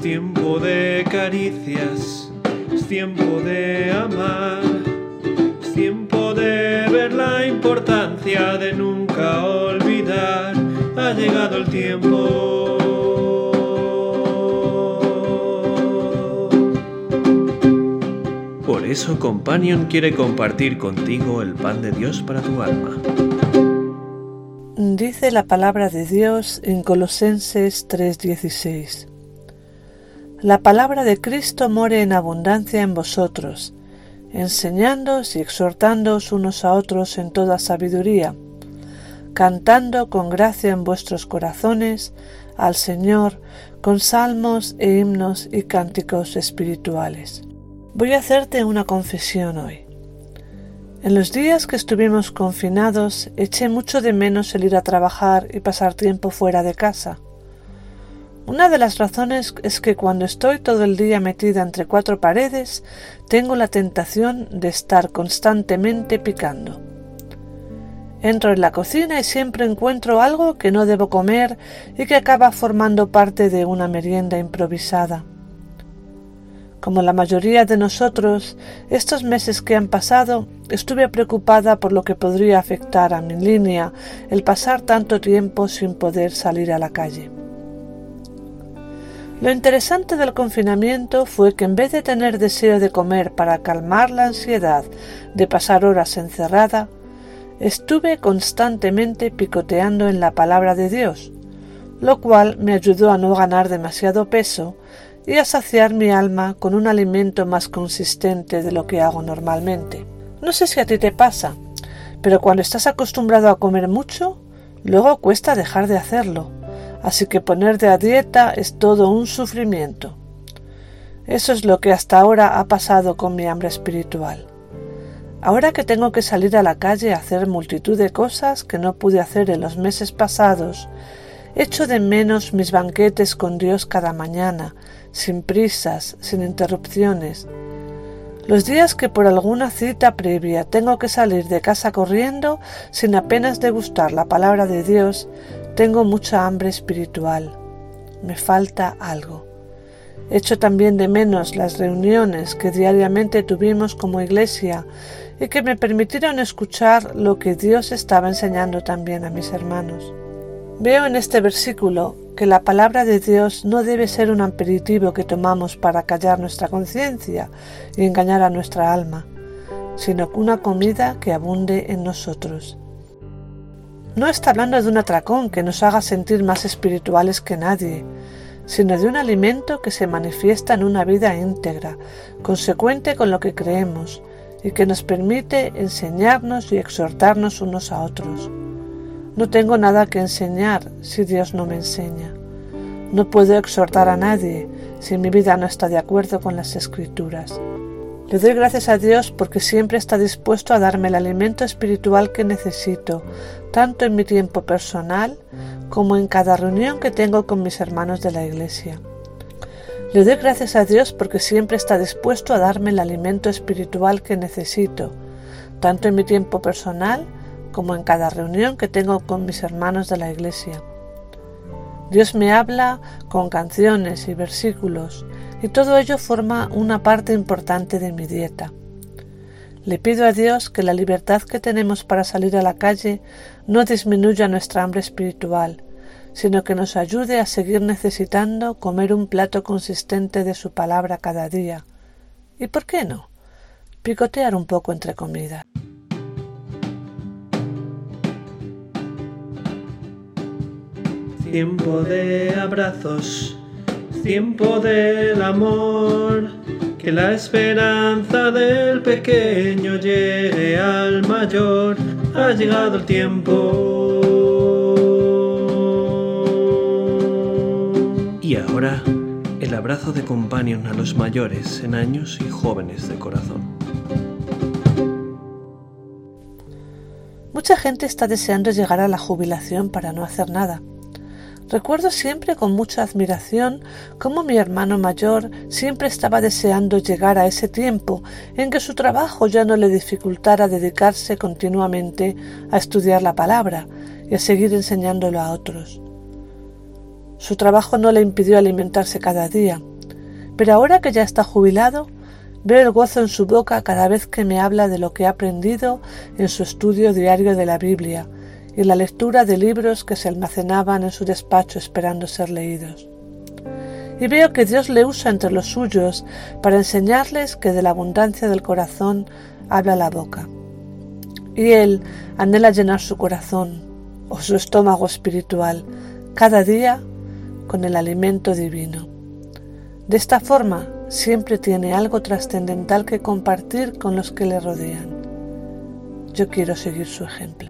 Es tiempo de caricias, es tiempo de amar, es tiempo de ver la importancia de nunca olvidar. Ha llegado el tiempo. Por eso Companion quiere compartir contigo el pan de Dios para tu alma. Dice la palabra de Dios en Colosenses 3:16. La palabra de Cristo more en abundancia en vosotros, enseñándoos y exhortándoos unos a otros en toda sabiduría, cantando con gracia en vuestros corazones al Señor con salmos e himnos y cánticos espirituales. Voy a hacerte una confesión hoy. En los días que estuvimos confinados eché mucho de menos el ir a trabajar y pasar tiempo fuera de casa. Una de las razones es que cuando estoy todo el día metida entre cuatro paredes, tengo la tentación de estar constantemente picando. Entro en la cocina y siempre encuentro algo que no debo comer y que acaba formando parte de una merienda improvisada. Como la mayoría de nosotros, estos meses que han pasado estuve preocupada por lo que podría afectar a mi línea el pasar tanto tiempo sin poder salir a la calle. Lo interesante del confinamiento fue que en vez de tener deseo de comer para calmar la ansiedad de pasar horas encerrada, estuve constantemente picoteando en la palabra de Dios, lo cual me ayudó a no ganar demasiado peso y a saciar mi alma con un alimento más consistente de lo que hago normalmente. No sé si a ti te pasa, pero cuando estás acostumbrado a comer mucho, luego cuesta dejar de hacerlo, así que ponerte a dieta es todo un sufrimiento. Eso es lo que hasta ahora ha pasado con mi hambre espiritual. Ahora que tengo que salir a la calle a hacer multitud de cosas que no pude hacer en los meses pasados, echo de menos mis banquetes con Dios cada mañana, sin prisas, sin interrupciones, los días que por alguna cita previa tengo que salir de casa corriendo sin apenas degustar la palabra de Dios, tengo mucha hambre espiritual. Me falta algo. Echo también de menos las reuniones que diariamente tuvimos como iglesia y que me permitieron escuchar lo que Dios estaba enseñando también a mis hermanos. Veo en este versículo que la palabra de Dios no debe ser un aperitivo que tomamos para callar nuestra conciencia y engañar a nuestra alma, sino una comida que abunde en nosotros. No está hablando de un atracón que nos haga sentir más espirituales que nadie, sino de un alimento que se manifiesta en una vida íntegra, consecuente con lo que creemos, y que nos permite enseñarnos y exhortarnos unos a otros. No tengo nada que enseñar si Dios no me enseña. No puedo exhortar a nadie si mi vida no está de acuerdo con las escrituras. Le doy gracias a Dios porque siempre está dispuesto a darme el alimento espiritual que necesito, tanto en mi tiempo personal como en cada reunión que tengo con mis hermanos de la Iglesia. Le doy gracias a Dios porque siempre está dispuesto a darme el alimento espiritual que necesito, tanto en mi tiempo personal como en cada reunión que tengo con mis hermanos de la Iglesia. Dios me habla con canciones y versículos y todo ello forma una parte importante de mi dieta. Le pido a Dios que la libertad que tenemos para salir a la calle no disminuya nuestra hambre espiritual, sino que nos ayude a seguir necesitando comer un plato consistente de su palabra cada día. ¿Y por qué no? Picotear un poco entre comida. Tiempo de abrazos, tiempo del amor, que la esperanza del pequeño llegue al mayor, ha llegado el tiempo. Y ahora, el abrazo de companion a los mayores en años y jóvenes de corazón. Mucha gente está deseando llegar a la jubilación para no hacer nada Recuerdo siempre con mucha admiración cómo mi hermano mayor siempre estaba deseando llegar a ese tiempo en que su trabajo ya no le dificultara dedicarse continuamente a estudiar la palabra y a seguir enseñándolo a otros. Su trabajo no le impidió alimentarse cada día, Pero ahora que ya está jubilado, veo el gozo en su boca cada vez que me habla de lo que ha aprendido en su estudio diario de la Biblia y la lectura de libros que se almacenaban en su despacho esperando ser leídos. Y veo que Dios le usa entre los suyos para enseñarles que de la abundancia del corazón habla la boca. Y Él anhela llenar su corazón o su estómago espiritual cada día con el alimento divino. De esta forma siempre tiene algo trascendental que compartir con los que le rodean. Yo quiero seguir su ejemplo.